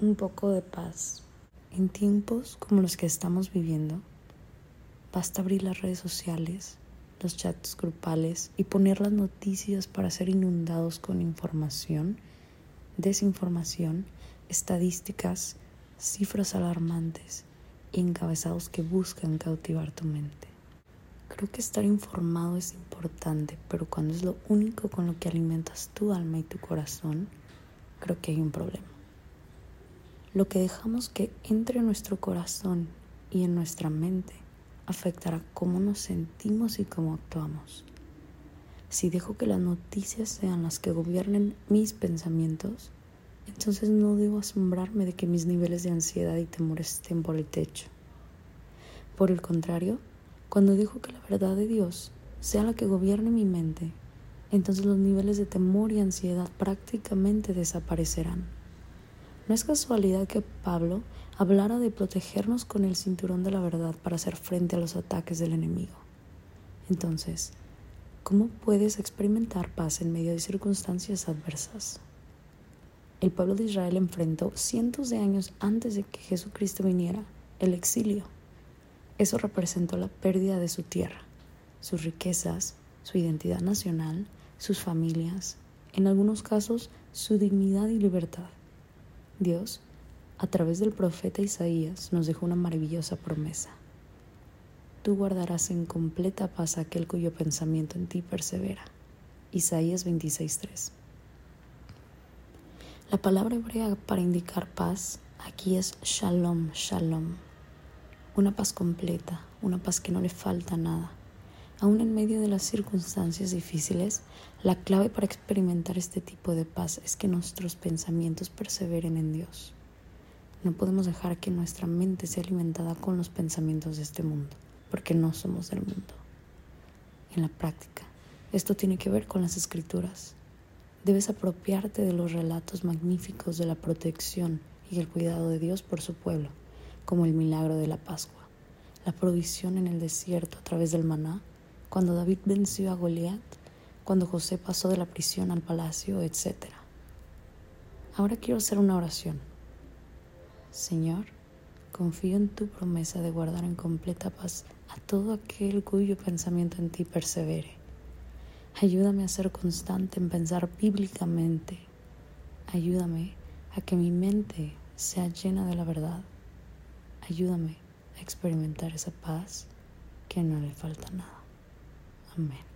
un poco de paz. En tiempos como los que estamos viviendo, basta abrir las redes sociales, los chats grupales y poner las noticias para ser inundados con información, desinformación, estadísticas, cifras alarmantes y encabezados que buscan cautivar tu mente. Creo que estar informado es importante, pero cuando es lo único con lo que alimentas tu alma y tu corazón, creo que hay un problema. Lo que dejamos que entre en nuestro corazón y en nuestra mente afectará cómo nos sentimos y cómo actuamos. Si dejo que las noticias sean las que gobiernen mis pensamientos, entonces no debo asombrarme de que mis niveles de ansiedad y temor estén por el techo. Por el contrario, cuando dejo que la verdad de Dios sea la que gobierne mi mente, entonces los niveles de temor y ansiedad prácticamente desaparecerán. No es casualidad que Pablo hablara de protegernos con el cinturón de la verdad para hacer frente a los ataques del enemigo. Entonces, ¿cómo puedes experimentar paz en medio de circunstancias adversas? El pueblo de Israel enfrentó cientos de años antes de que Jesucristo viniera el exilio. Eso representó la pérdida de su tierra, sus riquezas, su identidad nacional, sus familias, en algunos casos su dignidad y libertad. Dios, a través del profeta Isaías, nos dejó una maravillosa promesa. Tú guardarás en completa paz aquel cuyo pensamiento en ti persevera. Isaías 26:3. La palabra hebrea para indicar paz aquí es shalom, shalom. Una paz completa, una paz que no le falta nada. Aún en medio de las circunstancias difíciles, la clave para experimentar este tipo de paz es que nuestros pensamientos perseveren en Dios. No podemos dejar que nuestra mente sea alimentada con los pensamientos de este mundo, porque no somos del mundo. En la práctica, esto tiene que ver con las escrituras. Debes apropiarte de los relatos magníficos de la protección y el cuidado de Dios por su pueblo, como el milagro de la Pascua, la provisión en el desierto a través del maná cuando David venció a Goliat, cuando José pasó de la prisión al palacio, etc. Ahora quiero hacer una oración. Señor, confío en tu promesa de guardar en completa paz a todo aquel cuyo pensamiento en ti persevere. Ayúdame a ser constante en pensar bíblicamente. Ayúdame a que mi mente sea llena de la verdad. Ayúdame a experimentar esa paz que no le falta nada. Amén.